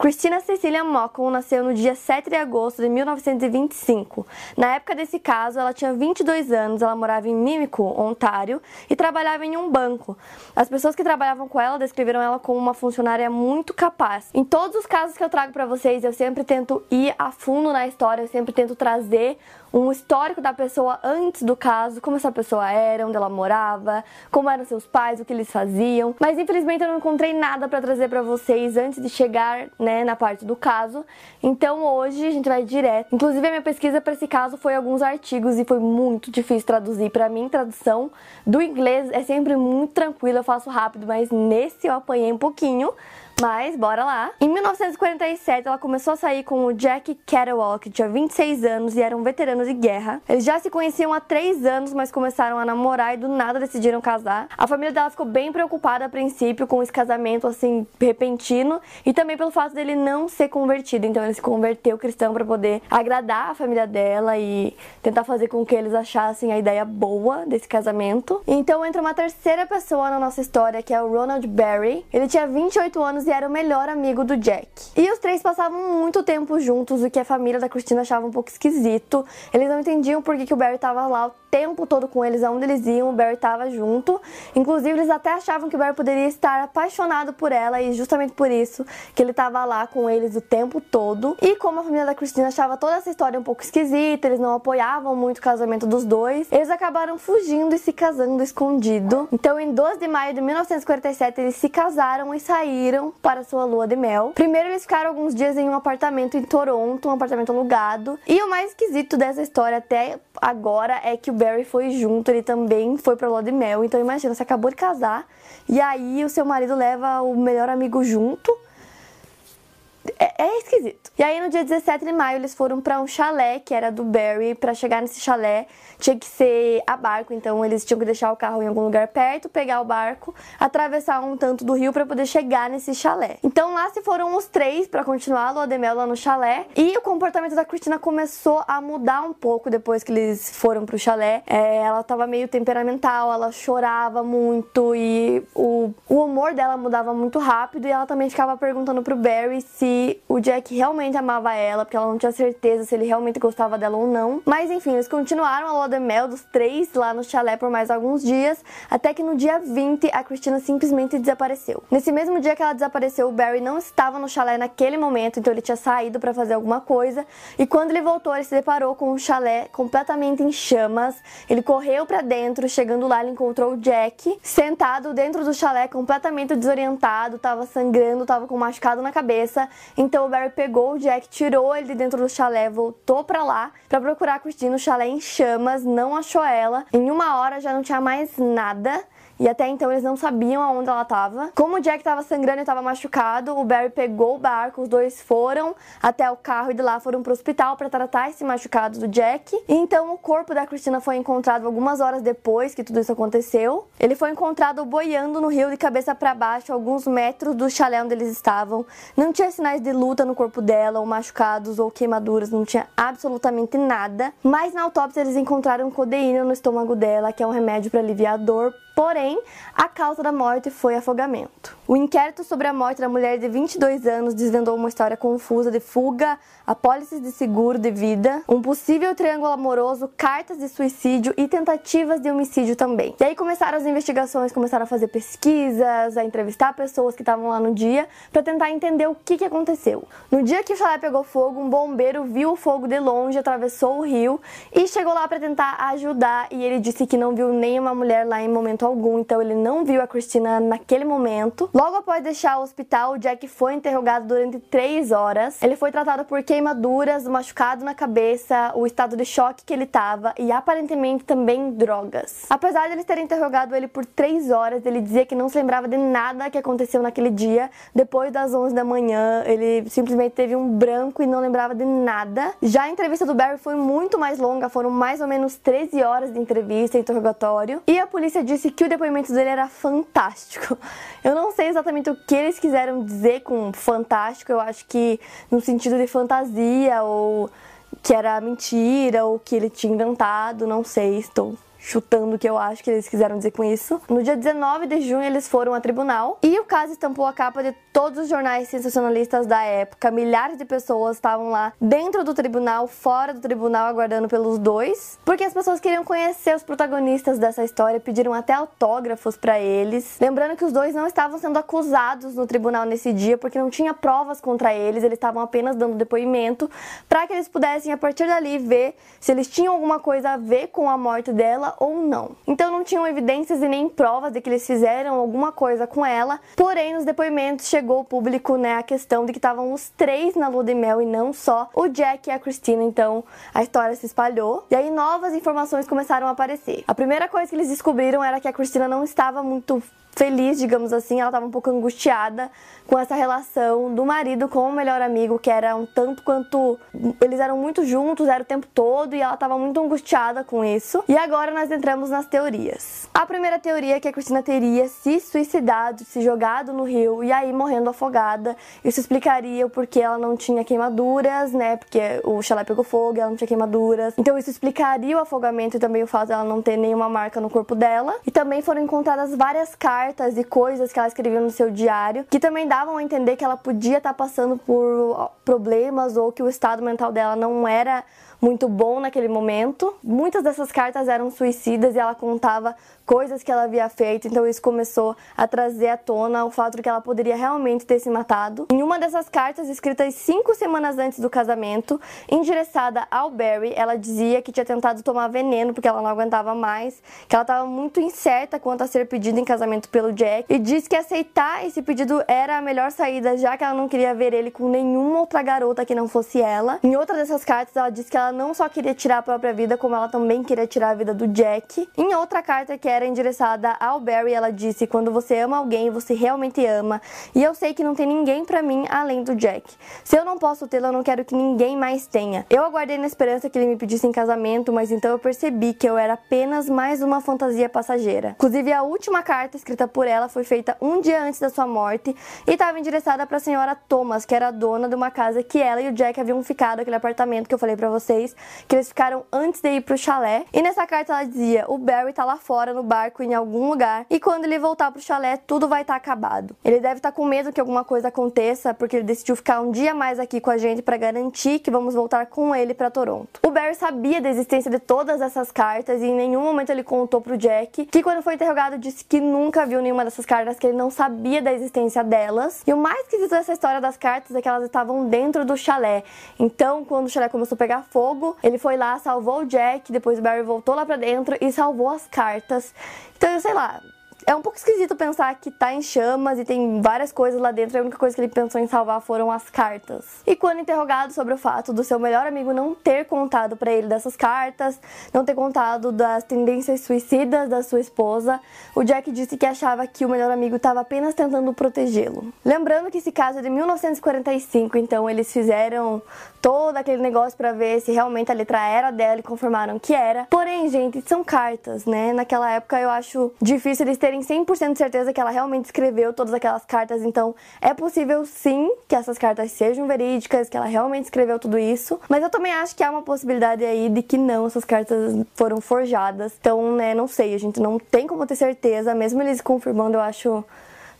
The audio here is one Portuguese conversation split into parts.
Christina Cecilia Mockle nasceu no dia 7 de agosto de 1925. Na época desse caso, ela tinha 22 anos, ela morava em Mimico, Ontário, e trabalhava em um banco. As pessoas que trabalhavam com ela descreveram ela como uma funcionária muito capaz. Em todos os casos que eu trago para vocês, eu sempre tento ir a fundo na história, eu sempre tento trazer um histórico da pessoa antes do caso, como essa pessoa era, onde ela morava, como eram seus pais, o que eles faziam. Mas infelizmente eu não encontrei nada para trazer para vocês antes de chegar, na parte do caso. Então hoje a gente vai direto. Inclusive a minha pesquisa para esse caso foi alguns artigos e foi muito difícil traduzir. Para mim, tradução do inglês é sempre muito tranquila, eu faço rápido, mas nesse eu apanhei um pouquinho. Mas bora lá. Em 1947, ela começou a sair com o Jack Catterwall, que tinha 26 anos e eram veteranos de guerra. Eles já se conheciam há 3 anos, mas começaram a namorar e do nada decidiram casar. A família dela ficou bem preocupada a princípio com esse casamento assim repentino e também pelo fato dele não ser convertido. Então ele se converteu cristão para poder agradar a família dela e tentar fazer com que eles achassem a ideia boa desse casamento. Então entra uma terceira pessoa na nossa história, que é o Ronald Barry. Ele tinha 28 anos e era o melhor amigo do Jack. E os três passavam muito tempo juntos, o que a família da Christina achava um pouco esquisito. Eles não entendiam por que, que o Barry estava lá tempo todo com eles, aonde eles iam, o Barry estava junto. Inclusive, eles até achavam que o Barry poderia estar apaixonado por ela e justamente por isso que ele estava lá com eles o tempo todo. E como a família da Christina achava toda essa história um pouco esquisita, eles não apoiavam muito o casamento dos dois, eles acabaram fugindo e se casando escondido. Então, em 12 de maio de 1947, eles se casaram e saíram para sua lua de mel. Primeiro eles ficaram alguns dias em um apartamento em Toronto, um apartamento alugado. E o mais esquisito dessa história até agora é que o Barry foi junto, ele também foi para lua de mel. Então imagina, você acabou de casar e aí o seu marido leva o melhor amigo junto. É, é, esquisito. E aí no dia 17 de maio eles foram para um chalé que era do Barry. Para chegar nesse chalé tinha que ser a barco, então eles tinham que deixar o carro em algum lugar perto, pegar o barco, atravessar um tanto do rio para poder chegar nesse chalé. Então lá se foram os três para continuar a lua de mel lá no chalé. E o comportamento da Cristina começou a mudar um pouco depois que eles foram pro chalé. É, ela tava meio temperamental, ela chorava muito e o, o humor dela mudava muito rápido e ela também ficava perguntando pro Barry se o Jack realmente amava ela, porque ela não tinha certeza se ele realmente gostava dela ou não. Mas enfim, eles continuaram a lua de mel dos três lá no chalé por mais alguns dias, até que no dia 20 a Cristina simplesmente desapareceu. Nesse mesmo dia que ela desapareceu, o Barry não estava no chalé naquele momento, então ele tinha saído para fazer alguma coisa. E quando ele voltou, ele se deparou com o chalé completamente em chamas. Ele correu para dentro, chegando lá, ele encontrou o Jack sentado dentro do chalé, completamente desorientado, tava sangrando, tava com um machucado na cabeça. Então o Barry pegou o Jack, tirou ele de dentro do chalé, voltou para lá para procurar a Christine no chalé em chamas, não achou ela. Em uma hora já não tinha mais nada e até então eles não sabiam aonde ela estava. Como o Jack estava sangrando e estava machucado, o Barry pegou o barco, os dois foram até o carro e de lá foram para o hospital para tratar esse machucado do Jack. E então o corpo da Cristina foi encontrado algumas horas depois que tudo isso aconteceu. Ele foi encontrado boiando no rio de cabeça para baixo, alguns metros do chalé onde eles estavam. Não tinha sinais de luta no corpo dela, ou machucados ou queimaduras, não tinha absolutamente nada. Mas na autópsia eles encontraram codeína no estômago dela, que é um remédio para aliviar a dor Porém, a causa da morte foi afogamento. O inquérito sobre a morte da mulher de 22 anos desvendou uma história confusa de fuga, apólices de seguro de vida, um possível triângulo amoroso, cartas de suicídio e tentativas de homicídio também. E aí começaram as investigações, começaram a fazer pesquisas, a entrevistar pessoas que estavam lá no dia para tentar entender o que, que aconteceu. No dia que o chalé pegou fogo, um bombeiro viu o fogo de longe, atravessou o rio e chegou lá para tentar ajudar e ele disse que não viu nenhuma mulher lá em momento algum, então ele não viu a Christina naquele momento. Logo após deixar o hospital, Jack foi interrogado durante três horas. Ele foi tratado por queimaduras, machucado na cabeça, o estado de choque que ele tava e aparentemente também drogas. Apesar de eles terem interrogado ele por três horas, ele dizia que não se lembrava de nada que aconteceu naquele dia. Depois das 11 da manhã, ele simplesmente teve um branco e não lembrava de nada. Já a entrevista do Barry foi muito mais longa, foram mais ou menos 13 horas de entrevista e interrogatório. E a polícia disse que o depoimento dele era fantástico. Eu não sei exatamente o que eles quiseram dizer com fantástico, eu acho que no sentido de fantasia ou que era mentira ou que ele tinha inventado, não sei, estou chutando o que eu acho que eles quiseram dizer com isso. No dia 19 de junho, eles foram a tribunal e o caso estampou a capa de todos os jornais sensacionalistas da época. Milhares de pessoas estavam lá dentro do tribunal, fora do tribunal, aguardando pelos dois, porque as pessoas queriam conhecer os protagonistas dessa história, pediram até autógrafos para eles. Lembrando que os dois não estavam sendo acusados no tribunal nesse dia, porque não tinha provas contra eles, eles estavam apenas dando depoimento para que eles pudessem a partir dali ver se eles tinham alguma coisa a ver com a morte dela ou não. Então não tinham evidências e nem provas de que eles fizeram alguma coisa com ela. Porém, nos depoimentos chegou ao público né, a questão de que estavam os três na lua de mel e não só o Jack e a Christina. Então a história se espalhou e aí novas informações começaram a aparecer. A primeira coisa que eles descobriram era que a Christina não estava muito feliz, digamos assim, ela estava um pouco angustiada com essa relação do marido com o melhor amigo, que era um tanto quanto eles eram muito juntos, era o tempo todo e ela estava muito angustiada com isso. E agora nós entramos nas teorias. A primeira teoria é que a Cristina teria se suicidado, se jogado no rio e aí morrendo afogada. Isso explicaria o porquê ela não tinha queimaduras, né? Porque o chalé pegou fogo, ela não tinha queimaduras. Então isso explicaria o afogamento e também o fato dela não ter nenhuma marca no corpo dela. E também foram encontradas várias cartas cartas e coisas que ela escreveu no seu diário, que também davam a entender que ela podia estar passando por problemas ou que o estado mental dela não era muito bom naquele momento. Muitas dessas cartas eram suicidas e ela contava coisas que ela havia feito, então isso começou a trazer à tona o fato de que ela poderia realmente ter se matado. Em uma dessas cartas, escritas cinco semanas antes do casamento, endereçada ao Barry, ela dizia que tinha tentado tomar veneno porque ela não aguentava mais, que ela estava muito incerta quanto a ser pedida em casamento pelo Jack e disse que aceitar esse pedido era a melhor saída, já que ela não queria ver ele com nenhuma outra garota que não fosse ela. Em outra dessas cartas, ela disse que ela não só queria tirar a própria vida, como ela também queria tirar a vida do Jack. Em outra carta que era era endereçada ao Barry, ela disse: Quando você ama alguém, você realmente ama. E eu sei que não tem ninguém para mim além do Jack. Se eu não posso tê-lo, eu não quero que ninguém mais tenha. Eu aguardei na esperança que ele me pedisse em casamento, mas então eu percebi que eu era apenas mais uma fantasia passageira. Inclusive, a última carta escrita por ela foi feita um dia antes da sua morte e estava endereçada para a senhora Thomas, que era dona de uma casa que ela e o Jack haviam ficado, aquele apartamento que eu falei para vocês, que eles ficaram antes de ir pro chalé. E nessa carta ela dizia: O Barry tá lá fora no barco em algum lugar e quando ele voltar pro chalé, tudo vai estar tá acabado. Ele deve estar tá com medo que alguma coisa aconteça porque ele decidiu ficar um dia mais aqui com a gente para garantir que vamos voltar com ele para Toronto. O Barry sabia da existência de todas essas cartas e em nenhum momento ele contou pro Jack, que quando foi interrogado disse que nunca viu nenhuma dessas cartas, que ele não sabia da existência delas. E o mais esquisito dessa história das cartas é que elas estavam dentro do chalé. Então, quando o chalé começou a pegar fogo, ele foi lá, salvou o Jack, depois o Barry voltou lá para dentro e salvou as cartas. Então, sei lá, é um pouco esquisito pensar que tá em chamas e tem várias coisas lá dentro, a única coisa que ele pensou em salvar foram as cartas. E quando interrogado sobre o fato do seu melhor amigo não ter contado para ele dessas cartas, não ter contado das tendências suicidas da sua esposa, o Jack disse que achava que o melhor amigo estava apenas tentando protegê-lo. Lembrando que esse caso é de 1945, então eles fizeram todo aquele negócio para ver se realmente a letra era dela e confirmaram que era. Porém, gente, são cartas, né? Naquela época eu acho difícil eles terem terem 100% de certeza que ela realmente escreveu todas aquelas cartas, então é possível sim que essas cartas sejam verídicas, que ela realmente escreveu tudo isso, mas eu também acho que há uma possibilidade aí de que não, essas cartas foram forjadas. Então, né, não sei, a gente não tem como ter certeza, mesmo eles confirmando, eu acho,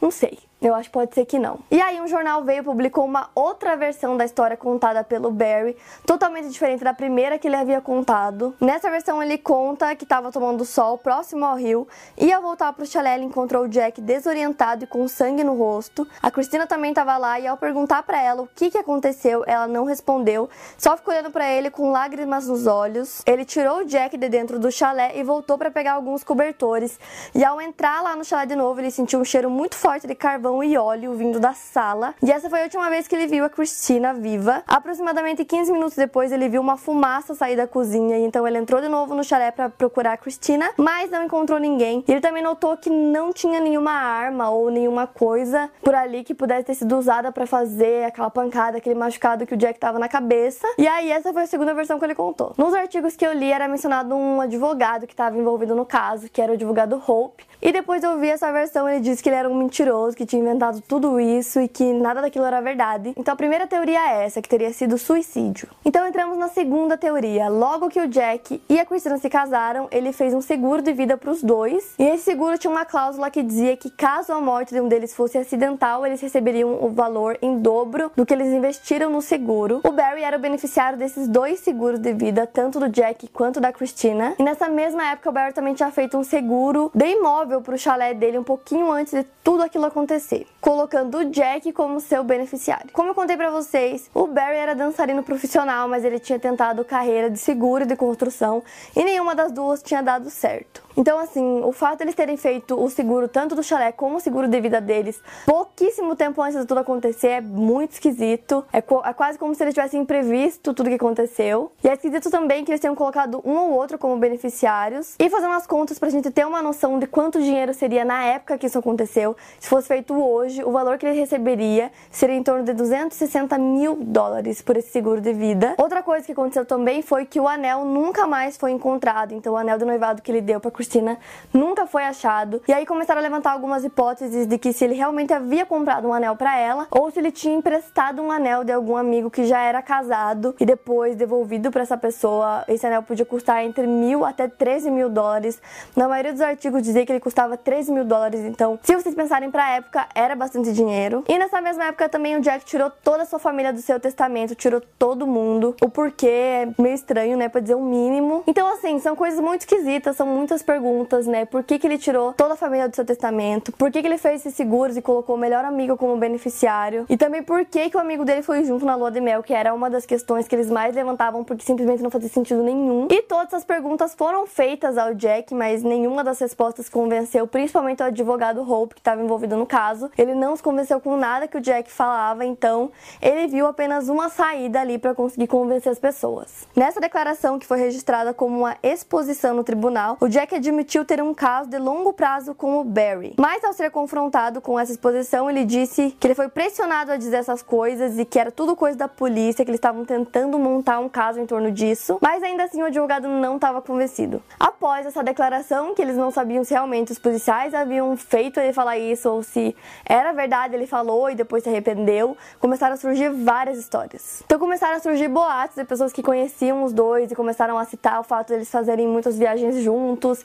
não sei. Eu acho que pode ser que não. E aí um jornal veio e publicou uma outra versão da história contada pelo Barry, totalmente diferente da primeira que ele havia contado. Nessa versão ele conta que estava tomando sol próximo ao rio ao voltar para o chalé ele encontrou Jack desorientado e com sangue no rosto. A Cristina também estava lá e ao perguntar para ela o que, que aconteceu, ela não respondeu, só ficou olhando para ele com lágrimas nos olhos. Ele tirou o Jack de dentro do chalé e voltou para pegar alguns cobertores. E ao entrar lá no chalé de novo, ele sentiu um cheiro muito forte de carvão e óleo vindo da sala. E essa foi a última vez que ele viu a Cristina viva. Aproximadamente 15 minutos depois, ele viu uma fumaça sair da cozinha e então ele entrou de novo no chalé para procurar a Cristina, mas não encontrou ninguém. Ele também notou que não tinha nenhuma arma ou nenhuma coisa por ali que pudesse ter sido usada para fazer aquela pancada, aquele machucado que o Jack tava na cabeça. E aí essa foi a segunda versão que ele contou. Nos artigos que eu li era mencionado um advogado que estava envolvido no caso, que era o advogado Hope, e depois eu vi essa versão, ele disse que ele era um mentiroso, que tinha inventado tudo isso e que nada daquilo era verdade. Então a primeira teoria é essa, que teria sido suicídio. Então entramos na segunda teoria. Logo que o Jack e a Christina se casaram, ele fez um seguro de vida para os dois. E esse seguro tinha uma cláusula que dizia que caso a morte de um deles fosse acidental, eles receberiam o valor em dobro do que eles investiram no seguro. O Barry era o beneficiário desses dois seguros de vida, tanto do Jack quanto da Christina. E nessa mesma época o Barry também tinha feito um seguro de imóvel móvel para o chalé dele um pouquinho antes de tudo aquilo acontecer, colocando o Jack como seu beneficiário. Como eu contei para vocês, o Barry era dançarino profissional, mas ele tinha tentado carreira de seguro e de construção e nenhuma das duas tinha dado certo. Então, assim, o fato de eles terem feito o seguro tanto do chalé como o seguro de vida deles pouquíssimo tempo antes de tudo acontecer é muito esquisito. É, é quase como se eles tivessem previsto tudo que aconteceu. E é esquisito também que eles tenham colocado um ou outro como beneficiários. E fazendo as contas pra gente ter uma noção de quanto dinheiro seria na época que isso aconteceu. Se fosse feito hoje, o valor que ele receberia seria em torno de 260 mil dólares por esse seguro de vida. Outra coisa que aconteceu também foi que o anel nunca mais foi encontrado. Então, o anel de noivado que ele deu pra Cristina nunca foi achado. E aí começaram a levantar algumas hipóteses de que se ele realmente havia comprado um anel para ela ou se ele tinha emprestado um anel de algum amigo que já era casado e depois devolvido para essa pessoa. Esse anel podia custar entre mil até 13 mil dólares. Na maioria dos artigos dizia que ele custava 13 mil dólares. Então, se vocês pensarem para a época, era bastante dinheiro. E nessa mesma época também o Jack tirou toda a sua família do seu testamento, tirou todo mundo. O porquê é meio estranho, né? Pra dizer o mínimo. Então, assim, são coisas muito esquisitas, são muitas perguntas, né? Por que, que ele tirou toda a família do seu testamento? Por que, que ele fez esses seguros e colocou o melhor amigo como beneficiário? E também por que, que o amigo dele foi junto na lua de mel, que era uma das questões que eles mais levantavam, porque simplesmente não fazia sentido nenhum. E todas essas perguntas foram feitas ao Jack, mas nenhuma das respostas convenceu, principalmente o advogado Hope, que estava envolvido no caso. Ele não se convenceu com nada que o Jack falava, então ele viu apenas uma saída ali para conseguir convencer as pessoas. Nessa declaração, que foi registrada como uma exposição no tribunal, o Jack admitiu ter um caso de longo prazo com o Barry. Mas ao ser confrontado com essa exposição, ele disse que ele foi pressionado a dizer essas coisas e que era tudo coisa da polícia, que eles estavam tentando montar um caso em torno disso. Mas ainda assim o advogado não estava convencido. Após essa declaração, que eles não sabiam se realmente os policiais haviam feito ele falar isso ou se era verdade ele falou e depois se arrependeu, começaram a surgir várias histórias. Então começaram a surgir boatos de pessoas que conheciam os dois e começaram a citar o fato de eles fazerem muitas viagens juntos,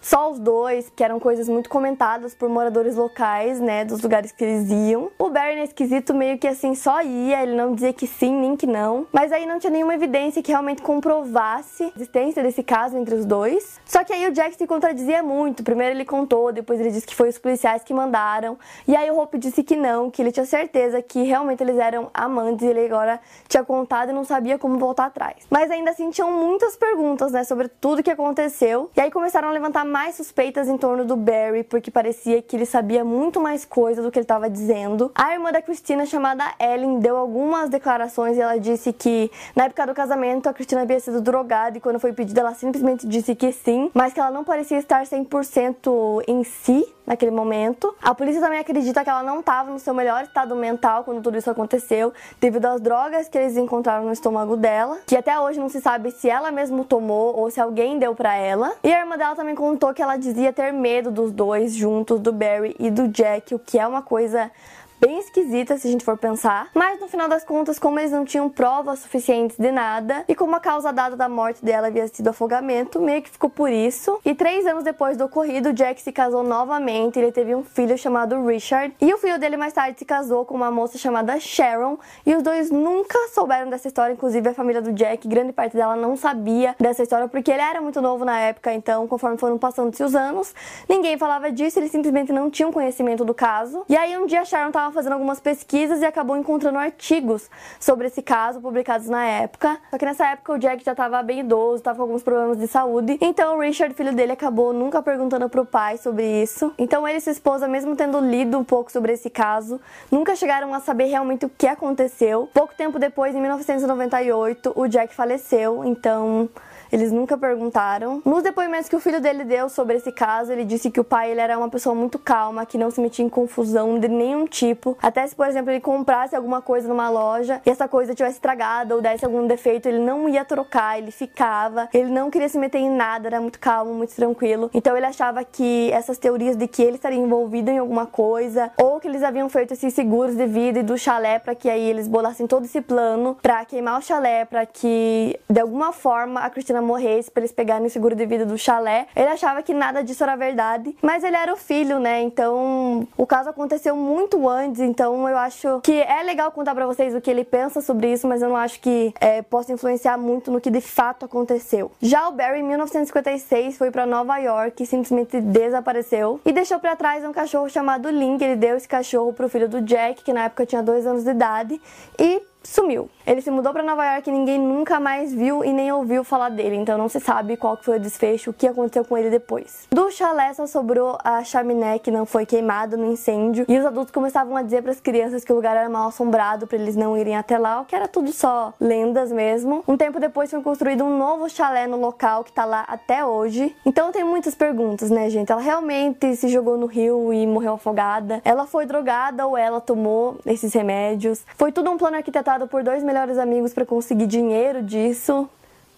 só os dois, que eram coisas muito comentadas por moradores locais, né, dos lugares que eles iam. O Barry, nesse quesito, meio que assim, só ia, ele não dizia que sim, nem que não. Mas aí não tinha nenhuma evidência que realmente comprovasse a existência desse caso entre os dois. Só que aí o Jack se contradizia muito. Primeiro ele contou, depois ele disse que foi os policiais que mandaram. E aí o Hope disse que não, que ele tinha certeza que realmente eles eram amantes e ele agora tinha contado e não sabia como voltar atrás. Mas ainda assim tinham muitas perguntas, né, sobre tudo que aconteceu. E aí começaram a levantar mais suspeitas em torno do Barry, porque parecia que ele sabia muito mais coisa do que ele estava dizendo. A irmã da Cristina, chamada Ellen, deu algumas declarações e ela disse que na época do casamento a Cristina havia sido drogada e quando foi pedida ela simplesmente disse que sim, mas que ela não parecia estar 100% em si naquele momento. A polícia também acredita que ela não estava no seu melhor estado mental quando tudo isso aconteceu, devido às drogas que eles encontraram no estômago dela, que até hoje não se sabe se ela mesmo tomou ou se alguém deu para ela. E a irmã dela também contou que ela dizia ter medo dos dois juntos, do Barry e do Jack, o que é uma coisa bem esquisita se a gente for pensar. Mas no final das contas, como eles não tinham provas suficientes de nada e como a causa dada da morte dela havia sido afogamento, meio que ficou por isso. E três anos depois do ocorrido, Jack se casou novamente. Ele teve um filho chamado Richard e o filho dele mais tarde se casou com uma moça chamada Sharon. E os dois nunca souberam dessa história, inclusive a família do Jack, grande parte dela não sabia dessa história porque ele era muito novo na época. Então, conforme foram passando-se os anos, ninguém falava disso. Eles simplesmente não tinham conhecimento do caso. E aí um dia Sharon fazendo algumas pesquisas e acabou encontrando artigos sobre esse caso publicados na época. Só que nessa época o Jack já estava bem idoso, estava com alguns problemas de saúde. Então o Richard, filho dele, acabou nunca perguntando pro pai sobre isso. Então ele e sua esposa, mesmo tendo lido um pouco sobre esse caso, nunca chegaram a saber realmente o que aconteceu. Pouco tempo depois, em 1998, o Jack faleceu. Então eles nunca perguntaram. Nos depoimentos que o filho dele deu sobre esse caso, ele disse que o pai ele era uma pessoa muito calma, que não se metia em confusão de nenhum tipo. Até se, por exemplo, ele comprasse alguma coisa numa loja e essa coisa tivesse estragada ou desse algum defeito, ele não ia trocar, ele ficava. Ele não queria se meter em nada, era muito calmo, muito tranquilo. Então ele achava que essas teorias de que ele estaria envolvido em alguma coisa ou que eles haviam feito esses seguros de vida e do chalé para que aí eles bolassem todo esse plano para queimar o chalé, para que de alguma forma a Cristina morresse para eles pegarem o seguro de vida do chalé. Ele achava que nada disso era verdade, mas ele era o filho, né? Então o caso aconteceu muito antes, então eu acho que é legal contar para vocês o que ele pensa sobre isso, mas eu não acho que é, possa influenciar muito no que de fato aconteceu. Já o Barry, em 1956, foi para Nova York e simplesmente desapareceu e deixou para trás um cachorro chamado Link. Ele deu esse cachorro pro filho do Jack, que na época tinha dois anos de idade, e sumiu. Ele se mudou para Nova York e ninguém nunca mais viu e nem ouviu falar dele, então não se sabe qual foi o desfecho, o que aconteceu com ele depois. Do chalé só sobrou a chaminé que não foi queimada no incêndio e os adultos começavam a dizer para as crianças que o lugar era mal assombrado para eles não irem até lá, o que era tudo só lendas mesmo. Um tempo depois foi construído um novo chalé no local que tá lá até hoje. Então tem muitas perguntas, né, gente? Ela realmente se jogou no rio e morreu afogada? Ela foi drogada ou ela tomou esses remédios? Foi tudo um plano por dois melhores amigos para conseguir dinheiro disso.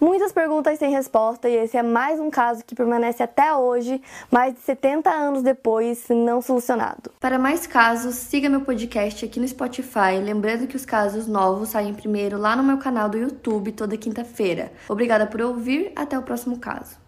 Muitas perguntas sem resposta e esse é mais um caso que permanece até hoje, mais de 70 anos depois, não solucionado. Para mais casos, siga meu podcast aqui no Spotify, lembrando que os casos novos saem primeiro lá no meu canal do YouTube toda quinta-feira. Obrigada por ouvir, até o próximo caso.